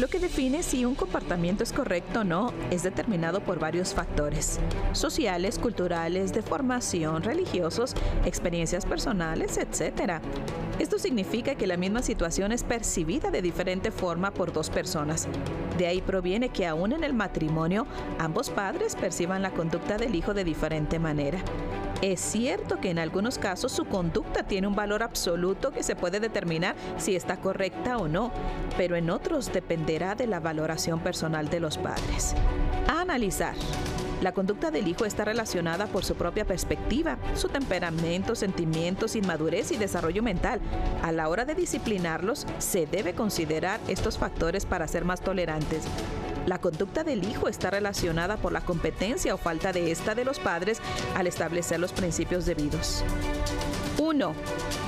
Lo que define si un comportamiento es correcto o no es determinado por varios factores, sociales, culturales, de formación, religiosos, experiencias personales, etc. Esto significa que la misma situación es percibida de diferente forma por dos personas. De ahí proviene que aún en el matrimonio ambos padres perciban la conducta del hijo de diferente manera. Es cierto que en algunos casos su conducta tiene un valor absoluto que se puede determinar si está correcta o no, pero en otros dependerá de la valoración personal de los padres. A analizar. La conducta del hijo está relacionada por su propia perspectiva, su temperamento, sentimientos, inmadurez y desarrollo mental. A la hora de disciplinarlos, se debe considerar estos factores para ser más tolerantes. La conducta del hijo está relacionada por la competencia o falta de esta de los padres al establecer los principios debidos. 1.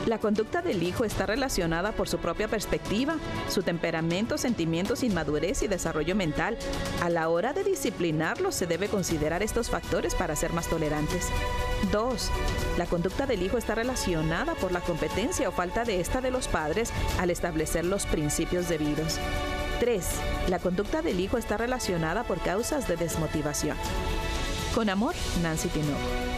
La conducta del hijo está relacionada por su propia perspectiva, su temperamento, sentimientos, inmadurez y desarrollo mental. A la hora de disciplinarlo se debe considerar estos factores para ser más tolerantes. 2. La conducta del hijo está relacionada por la competencia o falta de esta de los padres al establecer los principios debidos. 3. La conducta del hijo está relacionada por causas de desmotivación. Con amor, Nancy Tinoco.